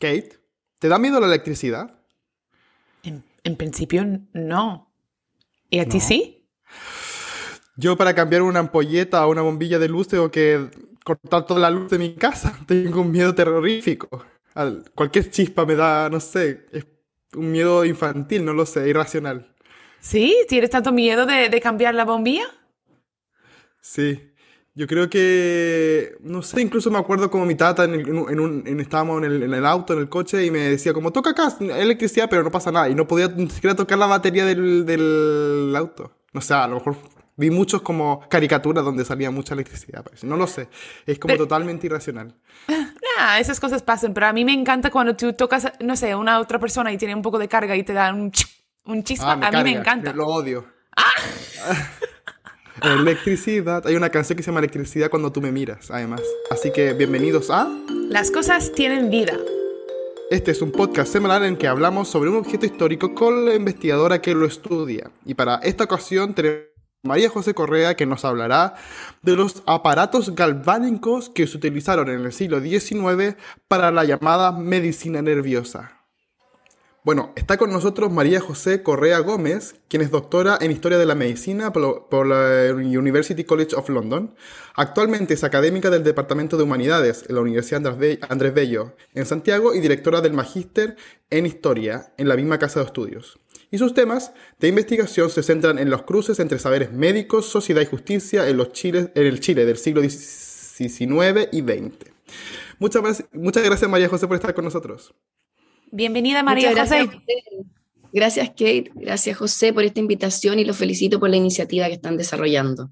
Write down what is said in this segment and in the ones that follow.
Kate, ¿te da miedo la electricidad? En, principio no. ¿Y a ti sí? Yo para cambiar una ampolleta o una bombilla de luz tengo que cortar toda la luz de mi casa. Tengo un miedo terrorífico. cualquier chispa me da, no sé, es un miedo infantil, no lo sé, irracional. ¿Sí? ¿Tienes tanto miedo de cambiar la bombilla? Sí. Yo creo que, no sé, incluso me acuerdo como mi tata en, un, estábamos en el, auto, en el coche, y me decía como, toca acá electricidad, pero no pasa nada. Y no podía ni siquiera tocar la batería del, del auto. No sé, a lo mejor vi muchos como caricaturas donde salía mucha electricidad. No lo sé, es como totalmente irracional. Nah, esas cosas pasan, pero a mí me encanta cuando tú tocas, no sé, una otra persona y tiene un poco de carga y te da un, un chispa. Ah, a mí me encanta. Lo odio. ¡Ah! Electricidad. Hay una canción que se llama Electricidad cuando tú me miras, además. Así que bienvenidos a... Las cosas tienen vida. Este es un podcast semanal en que hablamos sobre un objeto histórico con la investigadora que lo estudia. Y para esta ocasión tenemos a María José Correa que nos hablará de los aparatos galvánicos que se utilizaron en el siglo XIX para la llamada medicina nerviosa. Bueno, está con nosotros María José Correa Gómez, quien es doctora en Historia de la Medicina por la University College of London. Actualmente es académica del Departamento de Humanidades en la Universidad Andrés Bello en Santiago y directora del Magíster en Historia en la misma Casa de Estudios. Y sus temas de investigación se centran en los cruces entre saberes médicos, sociedad y justicia en, los Chiles, en el Chile del siglo XIX y XX. Muchas, muchas gracias María José por estar con nosotros. Bienvenida María José. Gracias Kate, gracias José por esta invitación y los felicito por la iniciativa que están desarrollando.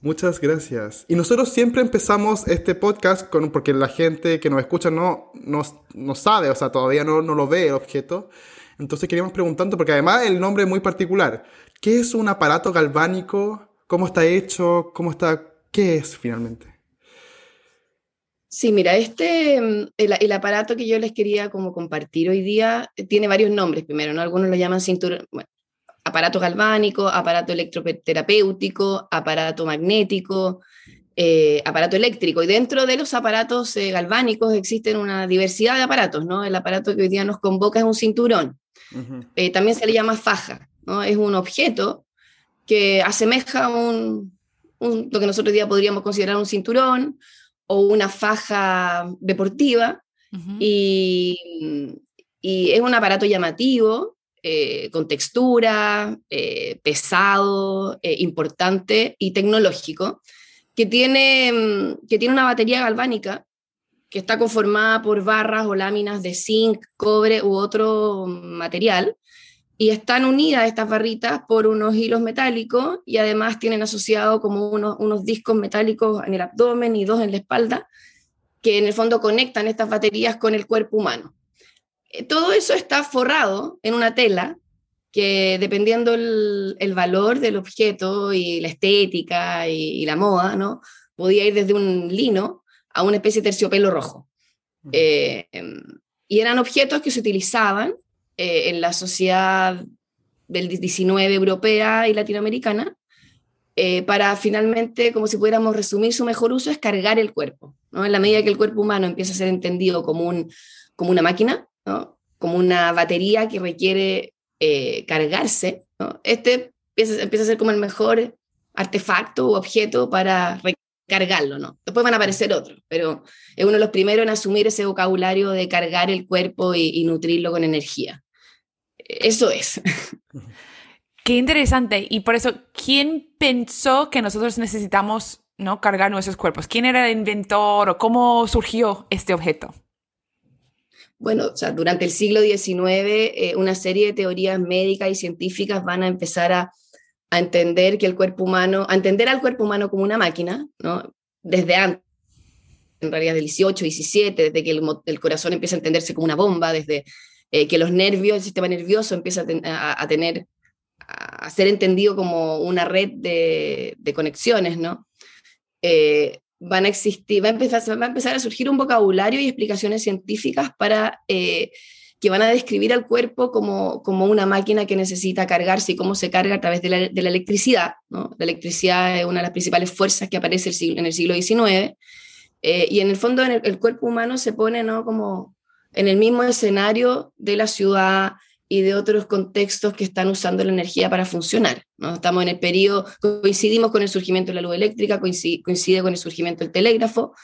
Muchas gracias. Y nosotros siempre empezamos este podcast con, porque la gente que nos escucha no, no, sabe, o sea, todavía no, no lo ve el objeto. Entonces queríamos preguntando, porque además el nombre es muy particular. ¿Qué es un aparato galvánico? ¿Cómo está hecho? ¿Cómo está? ¿Qué es finalmente? Sí, mira, este, mm, el, aparato que yo les quería como compartir hoy día eh, tiene varios nombres primero, ¿no? Algunos lo llaman cinturón, bueno, aparato galvánico, aparato electroterapéutico, aparato magnético, eh, aparato eléctrico. Y dentro de los aparatos eh, galvánicos existen una diversidad de aparatos, ¿no? El aparato que hoy día nos convoca es un cinturón. también se le llama faja, ¿no? Es un objeto que asemeja un, un, lo que nosotros hoy día podríamos considerar un cinturón, o una faja deportiva y, es un aparato llamativo, eh, con textura, eh, pesado, eh, importante y tecnológico, que tiene, que tiene una batería galvánica que está conformada por barras o láminas de zinc, cobre u otro material, y están unidas estas barritas por unos hilos metálicos y además tienen asociado como unos, unos discos metálicos en el abdomen y dos en la espalda que en el fondo conectan estas baterías con el cuerpo humano. Eh, todo eso está forrado en una tela que dependiendo el, el valor del objeto y la estética y, la moda, ¿no? podía ir desde un lino a una especie de terciopelo rojo. Eh, em, y eran objetos que se utilizaban eh, en la sociedad del 19 europea y latinoamericana, eh, para finalmente, como si pudiéramos resumir, su mejor uso es cargar el cuerpo. ¿no? En la medida que el cuerpo humano empieza a ser entendido como, un, como una máquina, ¿no? como una batería que requiere eh, cargarse, ¿no? este empieza, empieza, a ser como el mejor artefacto o objeto para cargarlo, ¿no? Después van a aparecer otros, pero es uno de los primeros en asumir ese vocabulario de cargar el cuerpo y nutrirlo con energía eso es. Qué interesante. Y por eso, ¿quién pensó que nosotros necesitamos ¿no? cargar nuestros cuerpos? ¿Quién era el inventor o cómo surgió este objeto? Bueno, o sea, durante el siglo XIX, eh, una serie de teorías médicas y científicas van a empezar a, a, entender que el cuerpo humano, a entender al cuerpo humano como una máquina, ¿no? Desde antes, en realidad, del 18, 17, desde que el, el corazón empieza a entenderse como una bomba, desde eh, que los nervios, el sistema nervioso empieza a, tener, a ser entendido como una red de, conexiones, ¿no? Eh, van a existir, va a, empezar, a surgir un vocabulario y explicaciones científicas para eh, que van a describir al cuerpo como, como una máquina que necesita cargarse y cómo se carga a través de la, electricidad. La electricidad es una de las principales fuerzas que aparece en el siglo XIX. y en el fondo el, el, cuerpo humano se pone ¿no? como en el mismo escenario de la ciudad y de otros contextos que están usando la energía para funcionar. ¿no? Estamos en el periodo, coincidimos con el surgimiento de la luz eléctrica, coincide, con el surgimiento del telégrafo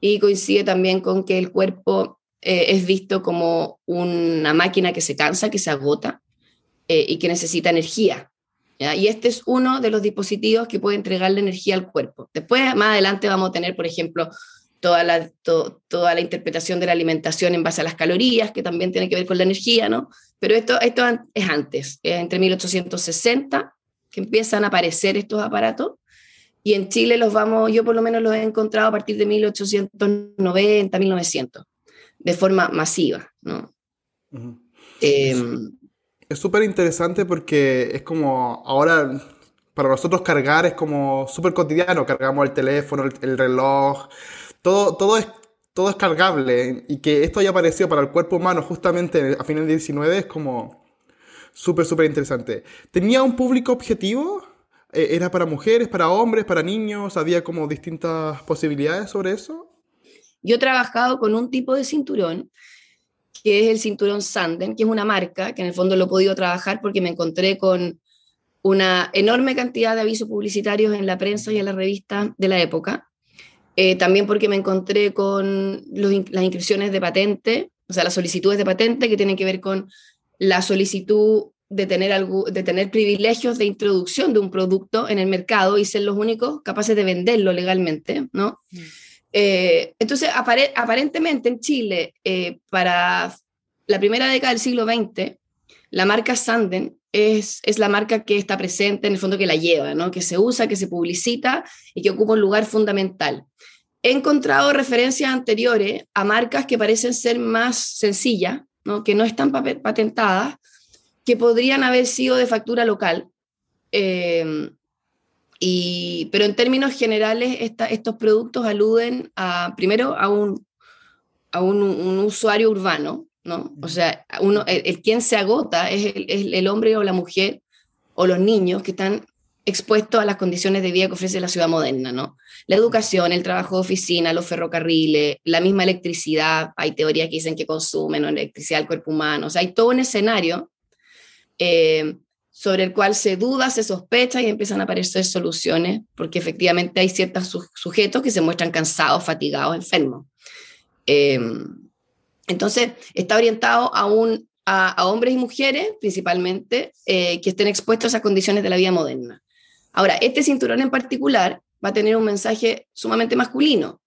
y coincide también con que el cuerpo eh, es visto como una máquina que se cansa, que se agota eh, y que necesita energía. Y este es uno de los dispositivos que puede entregarle energía al cuerpo. Después, más adelante, vamos a tener, por ejemplo, toda la, toda la interpretación de la alimentación en base a las calorías, que también tiene que ver con la energía, ¿no? Pero esto, esto es antes, es entre 1860 que empiezan a aparecer estos aparatos, y en Chile los vamos, yo por lo menos los he encontrado a partir de 1890, 1900, de forma masiva, ¿no? Em, es súper interesante porque es como ahora para nosotros cargar es como súper cotidiano, cargamos el teléfono, el reloj, todo, todo, es, todo es cargable y que esto haya aparecido para el cuerpo humano justamente a finales del 19 es como súper, súper interesante. ¿Tenía un público objetivo? Eh, ¿Era para mujeres, para hombres, para niños? ¿Había como distintas posibilidades sobre eso? Yo he trabajado con un tipo de cinturón que es el cinturón Sanden, que es una marca que en el fondo lo he podido trabajar porque me encontré con una enorme cantidad de avisos publicitarios en la prensa y en la revista de la época. Eh, también porque me encontré con las inscripciones de patente, o sea, las solicitudes de patente que tienen que ver con la solicitud de tener, algo, de tener privilegios de introducción de un producto en el mercado y ser los únicos capaces de venderlo legalmente, ¿no? Mm. Eh, entonces, aparentemente en Chile, eh, para la primera década del siglo XX, la marca Sanden es, es, la marca que está presente, en el fondo que la lleva, ¿no? que se usa, que se publicita y que ocupa un lugar fundamental. He encontrado referencias anteriores a marcas que parecen ser más sencillas, ¿no? que no están patentadas, que podrían haber sido de factura local. Em, y, pero en términos generales, estos productos aluden a, primero a un, a un, usuario urbano, ¿no? O sea, uno, el, quien se agota es el, el, hombre o la mujer o los niños que están expuestos a las condiciones de vida que ofrece la ciudad moderna, ¿no? La educación, el trabajo de oficina, los ferrocarriles, la misma electricidad, hay teorías que dicen que consumen electricidad al cuerpo humano, o sea, hay todo un escenario eh, sobre el cual se duda, se sospecha y empiezan a aparecer soluciones, porque efectivamente hay ciertos sujetos que se muestran cansados, fatigados, enfermos. Eh, entonces, está orientado a, un, a, hombres y mujeres, principalmente, eh, que estén expuestos a condiciones de la vida moderna. Ahora, este cinturón en particular va a tener un mensaje sumamente masculino,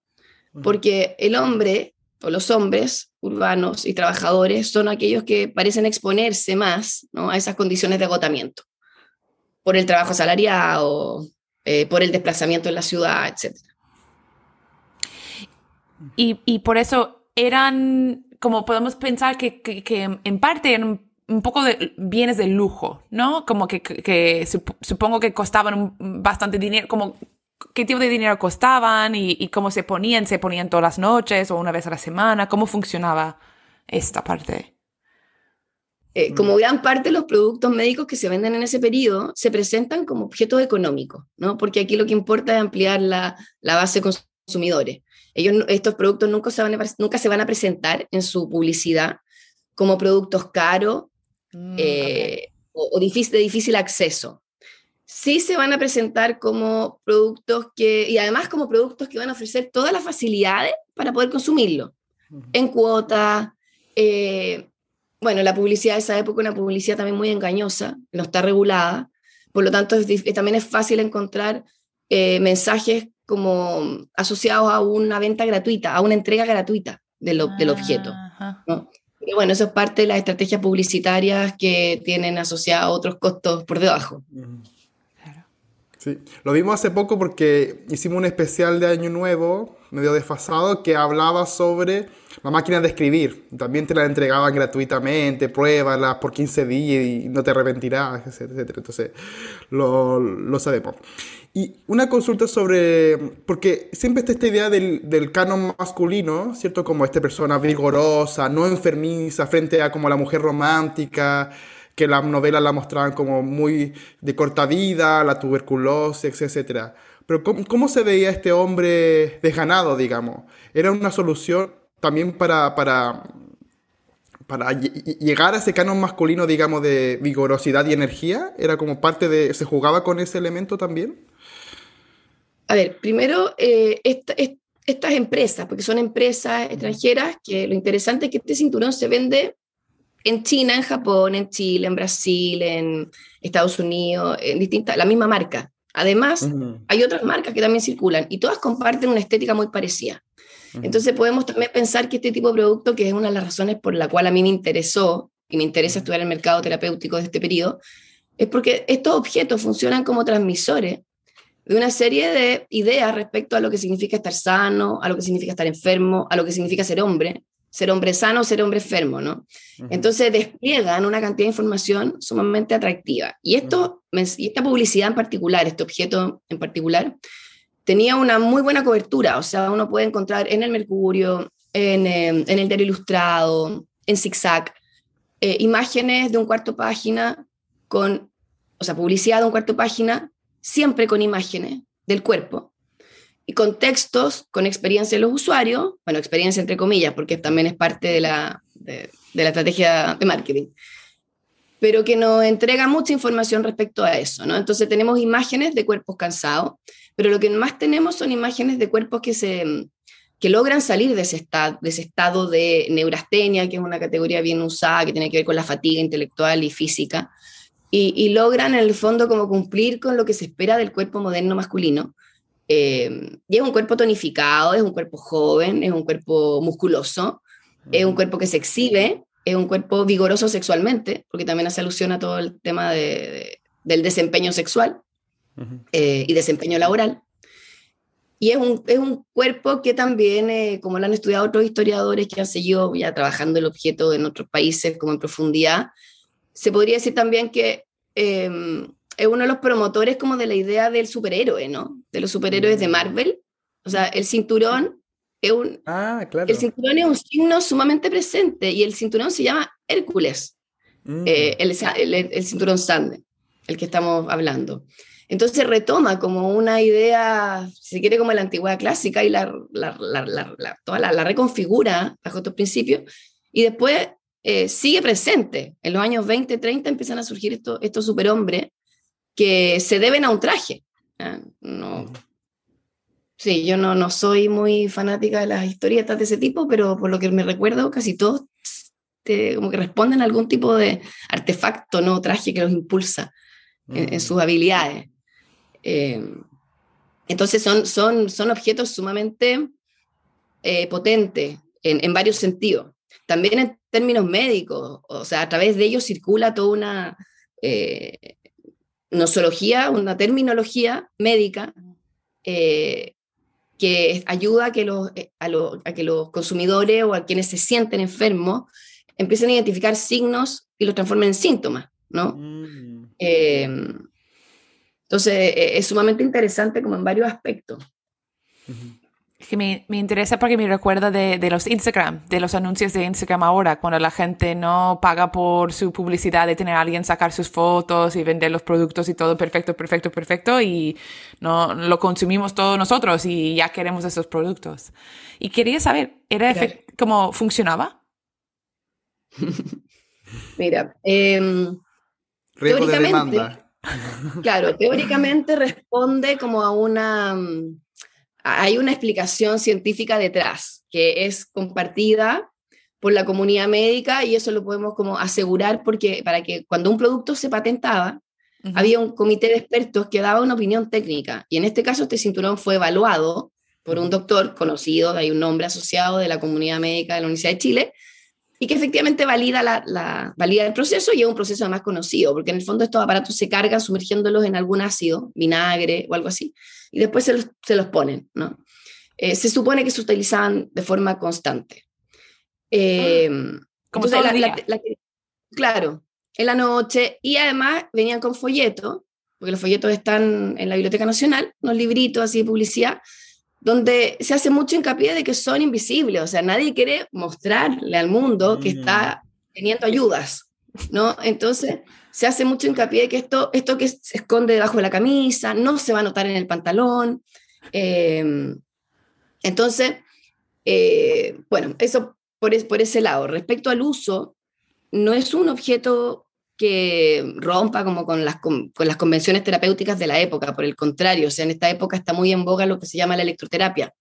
porque el hombre o los hombres urbanos y trabajadores son aquellos que parecen exponerse más a esas condiciones de agotamiento, por el trabajo asalariado, eh, por el desplazamiento en la ciudad, etc. Y, por eso eran, como podemos pensar que, en parte eran un poco de bienes de lujo, ¿no? Como que, supongo que costaban bastante dinero, como qué tipo de dinero costaban y, cómo se ponían, se ponían todas las noches o una vez a la semana, cómo funcionaba esta parte. Eh, como gran parte de los productos médicos que se venden en ese periodo se presentan como objetos económicos, ¿no? Porque aquí lo que importa es ampliar la, la base de consumidores. Ellos, estos productos nunca se, van a, nunca se van a presentar en su publicidad como productos caros Mm, eh, o, difícil, de difícil acceso. Sí se van a presentar como productos que, y además como productos que van a ofrecer todas las facilidades para poder consumirlo, en cuota. Eh, bueno, la publicidad de esa época, una publicidad también muy engañosa, no está regulada, por lo tanto también es fácil encontrar eh, mensajes como asociados a una venta gratuita, a una entrega gratuita del, del objeto. ¿no? Y bueno, eso es parte de las estrategias publicitarias que tienen asociados otros costos por debajo. Sí, lo vimos hace poco porque hicimos un especial de Año Nuevo, medio desfasado, que hablaba sobre la máquina de escribir. También te la entregaban gratuitamente, pruébala por 15 días y no te arrepentirás, etc. Entonces, lo, lo sabemos. Y una consulta sobre, porque siempre está esta idea del, del, canon masculino, ¿cierto? Como esta persona vigorosa, no enfermiza, frente a como la mujer romántica, que las novelas la mostraban como muy de corta vida, la tuberculosis, etc. Pero ¿cómo, cómo se veía este hombre desganado, digamos? ¿Era una solución también para, para para llegar a ese canon masculino, digamos, de vigorosidad y energía, era como parte de, ¿se jugaba con ese elemento también? A ver, primero, eh, estas empresas, porque son empresas extranjeras, que lo interesante es que este cinturón se vende en China, en Japón, en Chile, en Brasil, en Estados Unidos, en distintas, la misma marca. Además, hay otras marcas que también circulan y todas comparten una estética muy parecida. Entonces podemos también pensar que este tipo de producto, que es una de las razones por la cual a mí me interesó y me interesa estudiar el mercado terapéutico de este periodo, es porque estos objetos funcionan como transmisores de una serie de ideas respecto a lo que significa estar sano, a lo que significa estar enfermo, a lo que significa ser hombre, ser hombre sano, ser hombre enfermo, ¿no? Entonces despliegan una cantidad de información sumamente atractiva. Y, esto, y esta publicidad en particular, este objeto en particular, tenía una muy buena cobertura, o sea, uno puede encontrar en el Mercurio, en, em, en el Diario Ilustrado, en Zigzag, eh, imágenes de un cuarto página con, o sea, publicidad de un cuarto página, siempre con imágenes del cuerpo y con textos, con experiencia de los usuarios, bueno, experiencia entre comillas, porque también es parte de la, de, la estrategia de marketing pero que nos entrega mucha información respecto a eso, ¿no? Entonces tenemos imágenes de cuerpos cansados, pero lo que más tenemos son imágenes de cuerpos que se que logran salir de ese, estado, de ese estado de neurastenia, que es una categoría bien usada, que tiene que ver con la fatiga intelectual y física, y, logran en el fondo como cumplir con lo que se espera del cuerpo moderno masculino. Eh, y es un cuerpo tonificado, es un cuerpo joven, es un cuerpo musculoso, es un cuerpo que se exhibe, es un cuerpo vigoroso sexualmente, porque también hace alusión a todo el tema de, del desempeño sexual eh, y desempeño laboral. Y es un, es un cuerpo que también, eh, como lo han estudiado otros historiadores que han seguido ya trabajando el objeto en otros países como en profundidad, se podría decir también que em, es uno de los promotores como de la idea del superhéroe, ¿no? De los superhéroes de mm. Marvel. O sea, el cinturón es un... Ah, claro. El cinturón es un signo sumamente presente y el cinturón se llama Hércules, mm. eh, el, el, el, cinturón Sande, el que estamos hablando. Entonces retoma como una idea, si se quiere, como la antigüedad clásica y la, la, la, toda la, reconfigura bajo estos principios y después eh, sigue presente. En los años 20, 30 empiezan a surgir estos, estos superhombres que se deben a un traje. No, sí, yo no, no soy muy fanática de las historietas de ese tipo, pero por lo que me recuerdo, casi todos como que responden a algún tipo de artefacto, no traje que los impulsa en, en sus habilidades. Eh, entonces son, son, son objetos sumamente eh, potentes en, en, varios sentidos. También en términos médicos, o sea, a través de ellos circula toda una eh, nosología, una terminología médica que ayuda a que, los, a, a, que los consumidores o a quienes se sienten enfermos empiecen a identificar signos y los transformen en síntomas, ¿no? Mm. Entonces, e, es sumamente interesante como en varios aspectos. Es que me, me, interesa porque me recuerda de, de, los Instagram, de los anuncios de Instagram ahora, cuando la gente no paga por su publicidad de tener a alguien sacar sus fotos y vender los productos y todo perfecto, perfecto, perfecto, y no lo consumimos todos nosotros y ya queremos esos productos. Y quería saber, ¿era cómo funcionaba? Mira, eh, teóricamente, Claro, teóricamente responde como a una... Hay una explicación científica detrás que es compartida por la comunidad médica y eso lo podemos como asegurar porque para que cuando un producto se patentaba, había un comité de expertos que daba una opinión técnica. Y en este caso este cinturón fue evaluado por un doctor conocido, hay un nombre asociado de la comunidad médica de la Universidad de Chile, y que efectivamente valida, la, valida el proceso y es un proceso más conocido, porque en el fondo estos aparatos se cargan sumergiéndolos en algún ácido, vinagre o algo así, y después se los, se los ponen, ¿no? Eh, se supone que se utilizaban de forma constante. Eh, Como todo la, claro, en la noche, y además venían con folletos, porque los folletos están en la Biblioteca Nacional, unos libritos así de publicidad, donde se hace mucho hincapié de que son invisibles, o sea, nadie quiere mostrarle al mundo que está mm. teniendo ayudas, ¿no? Entonces, se hace mucho hincapié de que esto, esto que se esconde debajo de la camisa, no se va a notar en el pantalón. Em, entonces, eh, bueno, eso por, por ese lado. Respecto al uso, no es un objeto que rompa como con las, con, las convenciones terapéuticas de la época, por el contrario, o sea, en esta época está muy en boga lo que se llama la electroterapia.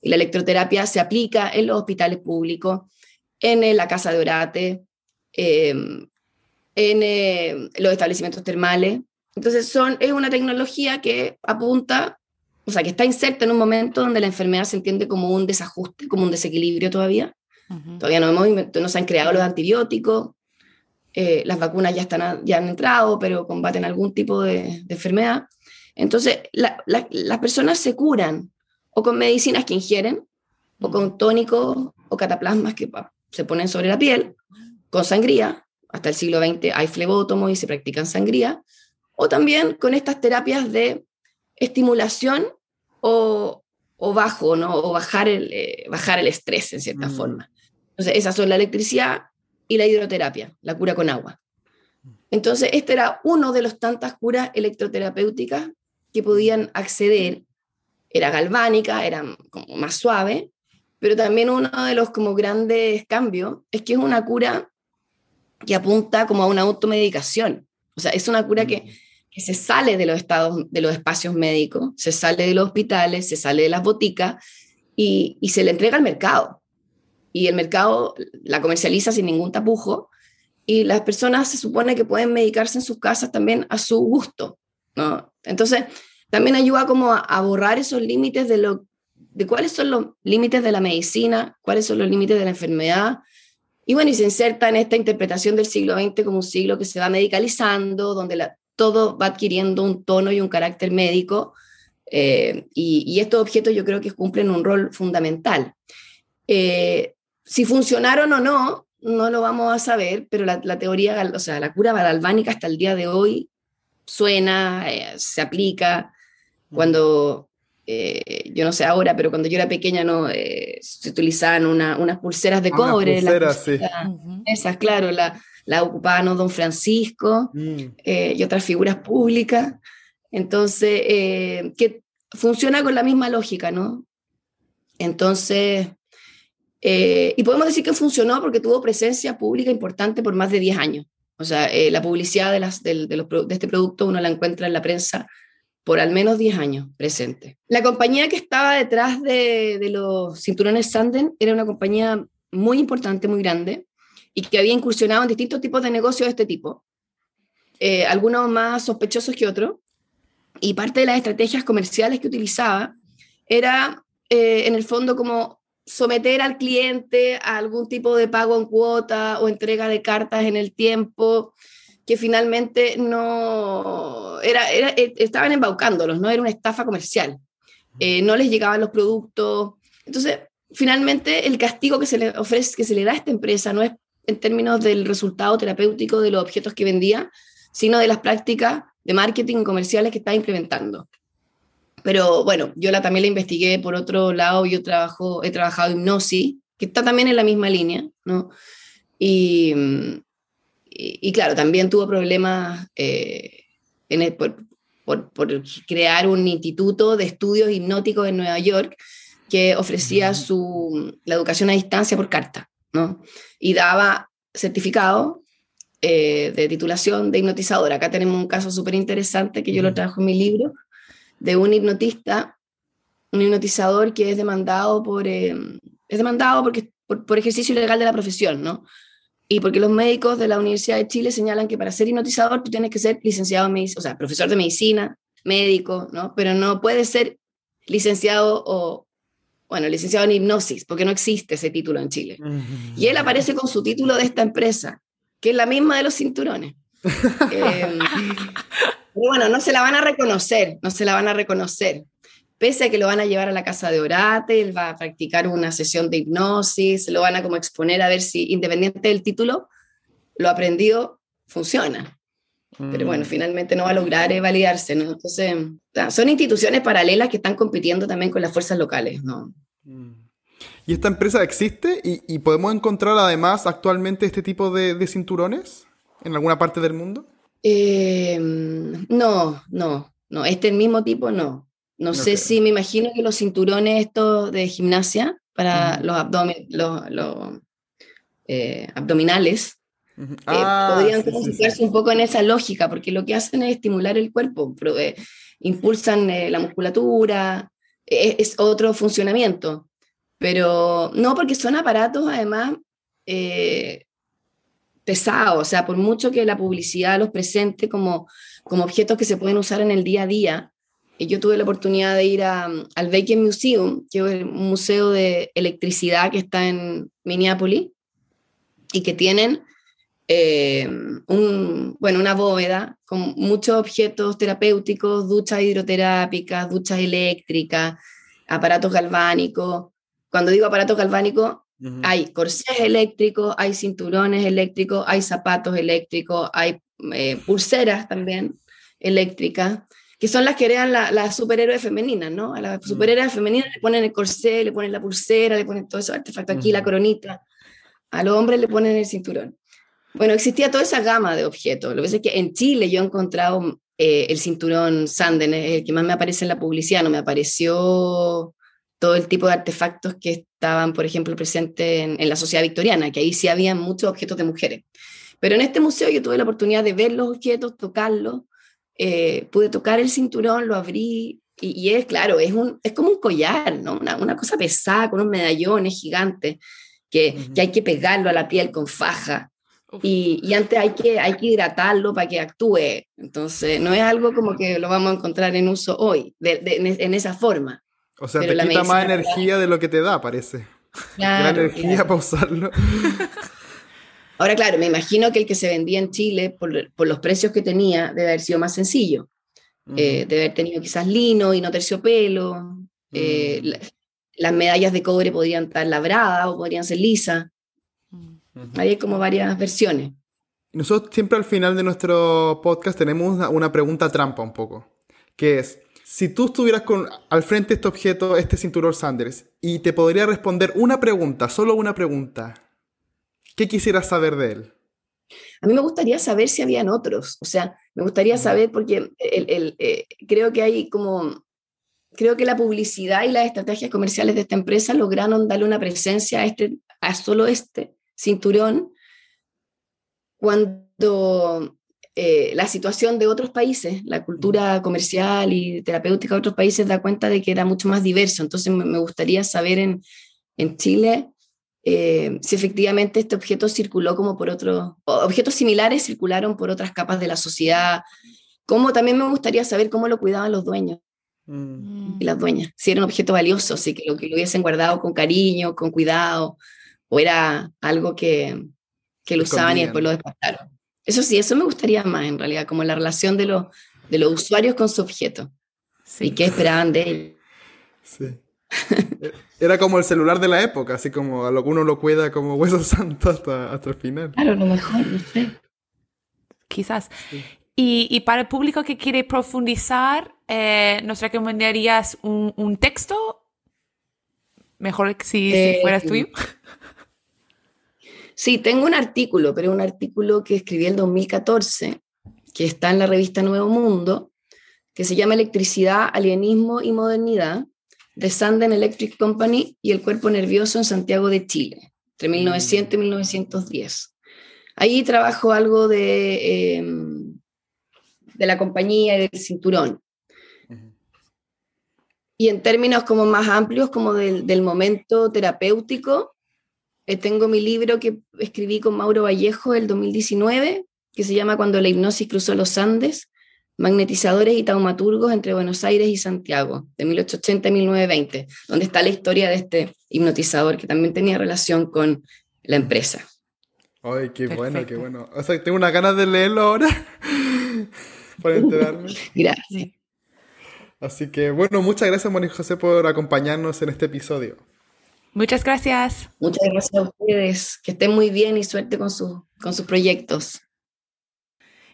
Y la electroterapia se aplica en los hospitales públicos, en la casa de orate, em, en eh, los establecimientos termales. Entonces, son, es una tecnología que apunta, o sea, que está inserta en un momento donde la enfermedad se entiende como un desajuste, como un desequilibrio todavía. Todavía no, hemos, no se han creado los antibióticos, eh, las vacunas ya, están, ya han entrado, pero combaten algún tipo de, enfermedad. Entonces, las personas se curan o con medicinas que ingieren, o con tónicos o cataplasmas que se ponen sobre la piel, con sangría. Hasta el siglo XX hay flebótomo y se practican sangría. O también con estas terapias de estimulación o, o bajo, ¿no? o bajar el, eh, bajar el estrés en cierta mm. forma. Entonces, esas son la electricidad, y la hidroterapia, la cura con agua. Entonces, este era uno de los tantas curas electroterapéuticas que podían acceder. Era galvánica, era como más suave, pero también uno de los como grandes cambios es que es una cura que apunta como a una automedicación. O sea, es una cura que, que se sale de los estados, de los espacios médicos, se sale de los hospitales, se sale de las boticas y, y se le entrega al mercado y el mercado la comercializa sin ningún tapujo y las personas se supone que pueden medicarse en sus casas también a su gusto, ¿no? Entonces, también ayuda como a, borrar esos límites de lo de cuáles son los límites de la medicina, cuáles son los límites de la enfermedad. Y bueno, y se inserta en esta interpretación del siglo XX como un siglo que se va medicalizando, donde la, todo va adquiriendo un tono y un carácter médico. Eh, y, estos objetos yo creo que cumplen un rol fundamental. Eh, si funcionaron o no, no lo vamos a saber, pero la, teoría, o sea, la cura galvánica hasta el día de hoy suena, eh, se aplica. Cuando, eh, yo no sé ahora, pero cuando yo era pequeña, no eh, se utilizaban unas pulseras de ah, cobre. Pulseras, sí. Esas, claro, la, la ocupaban don Francisco mm. y otras figuras públicas. Entonces, que funciona con la misma lógica, ¿no? Entonces, eh, y podemos decir que funcionó porque tuvo presencia pública importante por más de 10 años. O sea, eh, la publicidad de, las, de, los, de, este producto uno la encuentra en la prensa por al menos 10 años presente. La compañía que estaba detrás de, de los cinturones Sanden era una compañía muy importante, muy grande, y que había incursionado en distintos tipos de negocios de este tipo, eh, algunos más sospechosos que otros, y parte de las estrategias comerciales que utilizaba era, en el fondo, como someter al cliente a algún tipo de pago en cuota o entrega de cartas en el tiempo, que finalmente no era, era eh, estaban embaucándolos, no era una estafa comercial, eh, no les llegaban los productos. Entonces, finalmente el castigo que se le ofrece, que se le da a esta empresa no es en términos del resultado terapéutico de los objetos que vendía, sino de las prácticas de marketing comerciales que está implementando. Pero bueno, yo la, también la investigué por otro lado, yo trabajo, he trabajado hipnosis, que está también en la misma línea, ¿no? Y, y, claro, también tuvo problemas eh, en por, por, por, crear un instituto de estudios hipnóticos en Nueva York que ofrecía su, la educación a distancia por carta, ¿no? Y daba certificado eh, de titulación de hipnotizador. Acá tenemos un caso súper interesante que yo lo trabajo en mi libro, de un hipnotista, un hipnotizador que es demandado por, eh, es demandado porque, por, ejercicio ilegal de la profesión, ¿no? Y porque los médicos de la Universidad de Chile señalan que para ser hipnotizador tú tienes que ser licenciado en medicina, o sea, profesor de medicina, médico, ¿no? Pero no puedes ser licenciado o, bueno, licenciado en hipnosis, porque no existe ese título en Chile. Y él aparece con su título de esta empresa, que es la misma de los cinturones. eh, bueno, no se la van a reconocer, no se la van a reconocer. Pese a que lo van a llevar a la casa de orate, él va a practicar una sesión de hipnosis, lo van a como exponer a ver si, independiente del título, lo aprendido funciona. Pero bueno, mm. finalmente no va a lograr validarse, ¿no? Entonces, son instituciones paralelas que están compitiendo también con las fuerzas locales, ¿no? Mm. ¿Y esta empresa existe? ¿Y, podemos encontrar además actualmente este tipo de, de cinturones en alguna parte del mundo? Eh, no, no, no, este mismo tipo no. No sé si me imagino que los cinturones estos de gimnasia para los, los, eh, abdominales Eh, ah, podrían sí, un poco en esa lógica, porque lo que hacen es estimular el cuerpo, eh, impulsan la musculatura, es otro funcionamiento. Pero no, porque son aparatos además pesados, o sea, por mucho que la publicidad los presente como, como objetos que se pueden usar en el día a día, yo tuve la oportunidad de ir al Baker Museum, que es un museo de electricidad que está en Minneapolis, y que tienen eh, bueno, una bóveda con muchos objetos terapéuticos, duchas hidroterápicas, duchas eléctricas, aparatos galvánicos. Cuando digo aparatos galvánicos, hay corsés eléctricos, hay cinturones eléctricos, hay zapatos eléctricos, hay eh, pulseras también eléctricas, que son las que heredan las la superhéroes femeninas, ¿no? A las mm. superhéroes femeninas le ponen el corsé, le ponen la pulsera, le ponen todo eso artefacto aquí, la coronita. A los hombres le ponen el cinturón. Bueno, existía toda esa gama de objetos. Lo que pasa es que en Chile yo he encontrado eh, el cinturón Sanden, el que más me aparece en la publicidad, no me apareció todo el tipo de artefactos que estaban, por ejemplo, presentes en, la sociedad victoriana, que ahí sí había muchos objetos de mujeres. Pero en este museo yo tuve la oportunidad de ver los objetos, tocarlos, eh, pude tocar el cinturón, lo abrí, y, es claro, es, un, es como un collar, ¿no? una, una cosa pesada, con unos medallones gigantes, que, que hay que pegarlo a la piel con faja. Y, y, antes hay que, hay que hidratarlo para que actúe. Entonces, no es algo como que lo vamos a encontrar en uso hoy, de, de, en esa forma. O sea, te quita más energía de lo que te da, parece. Claro, la energía para usarlo. Ahora, claro, me imagino que el que se vendía en Chile, por, por los precios que tenía, debe haber sido más sencillo. Eh, debe haber tenido quizás lino y no terciopelo. Eh, mm. las medallas de cobre podrían estar labradas o podrían ser lisas. Hay como varias versiones. Nosotros siempre al final de nuestro podcast tenemos una, pregunta trampa un poco, que es, si tú estuvieras con, al frente de este objeto, este cinturón Sanders, y te podría responder una pregunta, solo una pregunta, ¿qué quisieras saber de él? A mí me gustaría saber si habían otros, o sea, me gustaría saber porque el, eh, creo que hay como, creo que la publicidad y las estrategias comerciales de esta empresa lograron darle una presencia a, este, a solo este cinturón cuando eh, la situación de otros países, la cultura comercial y terapéutica de otros países da cuenta de que era mucho más diverso. Entonces me, gustaría saber en, en Chile eh, si efectivamente este objeto circuló como por otros, objetos similares circularon por otras capas de la sociedad, como también me gustaría saber cómo lo cuidaban los dueños mm. y las dueñas, si era un objeto valioso, si que lo, que lo hubiesen guardado con cariño, con cuidado, o era algo que, que lo usaban y después lo despacharon. Eso sí, eso me gustaría más en realidad, como la relación de, los de los usuarios con su objeto y qué esperaban de él. Sí. Era como el celular de la época, así como a lo que uno lo cuida como hueso santo hasta, hasta el final. Claro, lo mejor, no sé. Quizás. Y, y, para el público que quiere profundizar, eh, ¿nos recomendarías un, un texto? Mejor que si, si fueras tuyo. Sí, tengo un artículo, pero un artículo que escribí en 2014, que está en la revista Nuevo Mundo, que se llama Electricidad, Alienismo y Modernidad, de Sanden Electric Company y el cuerpo nervioso en Santiago de Chile, entre 1900 mm. y 1910. Ahí trabajo algo de, em, de la compañía y del cinturón. Y en términos como más amplios, como del, del momento terapéutico, eh, tengo mi libro que escribí con Mauro Vallejo el 2019, que se llama Cuando la hipnosis cruzó los Andes, magnetizadores y taumaturgos entre Buenos Aires y Santiago, de 1880 a 1920, donde está la historia de este hipnotizador que también tenía relación con la empresa. Ay, qué bueno, qué bueno. O sea, tengo una ganas de leerlo ahora para enterarme. Gracias. Así que, bueno, muchas gracias, Moni José, por acompañarnos en este episodio. Muchas gracias. Muchas gracias a ustedes. Que estén muy bien y suerte con, con sus proyectos.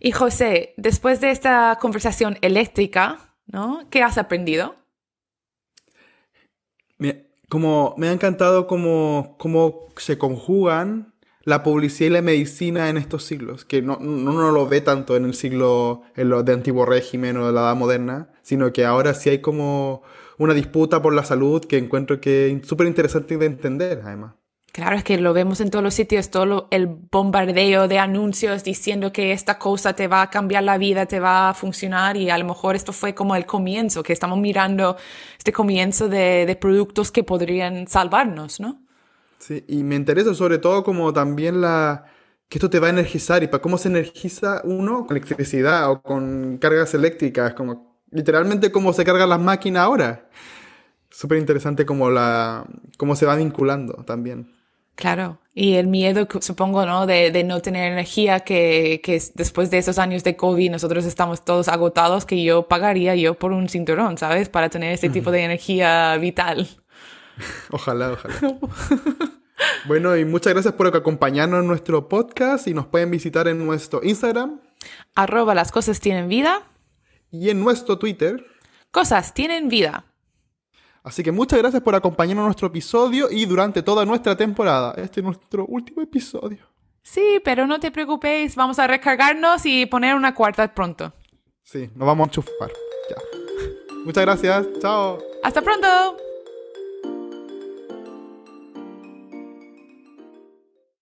Y José, después de esta conversación eléctrica, ¿no? ¿Qué has aprendido? como me ha encantado cómo, cómo se conjugan la publicidad y la medicina en estos siglos, que no, uno lo ve tanto en el siglo en lo de antiguo régimen o de la edad moderna, sino que ahora sí hay como una disputa por la salud que encuentro que es súper interesante de entender, además. Claro, es que lo vemos en todos los sitios, todo lo- el bombardeo de anuncios diciendo que esta cosa te va a cambiar la vida, te va a funcionar y a lo mejor esto fue como el comienzo, que estamos mirando este comienzo de, de productos que podrían salvarnos, ¿no? Sí, y me interesa sobre todo como también la que esto te va a energizar y para cómo se energiza uno con electricidad o con cargas eléctricas, como literalmente cómo se cargan las máquinas ahora. Súper interesante como la cómo se va vinculando también. Claro, y el miedo, supongo, ¿no? De, de no tener energía, que, que es- después de esos años de COVID nosotros estamos todos agotados, que yo pagaría yo por un cinturón, ¿sabes? Para tener este tipo de energía vital. Ojalá, ojalá. Bueno, y muchas gracias por acompañarnos en nuestro podcast y nos pueden visitar en nuestro Instagram Arroba las cosas tienen vida, y en nuestro Twitter. cosas tienen vida. Así que muchas gracias por acompañarnos en nuestro episodio y durante toda nuestra temporada. Este es nuestro último episodio. Sí, pero no te preocupéis, vamos a recargarnos y poner una cuarta pronto. Sí, nos vamos a enchufar. Ya. Muchas gracias. Chao. Hasta pronto.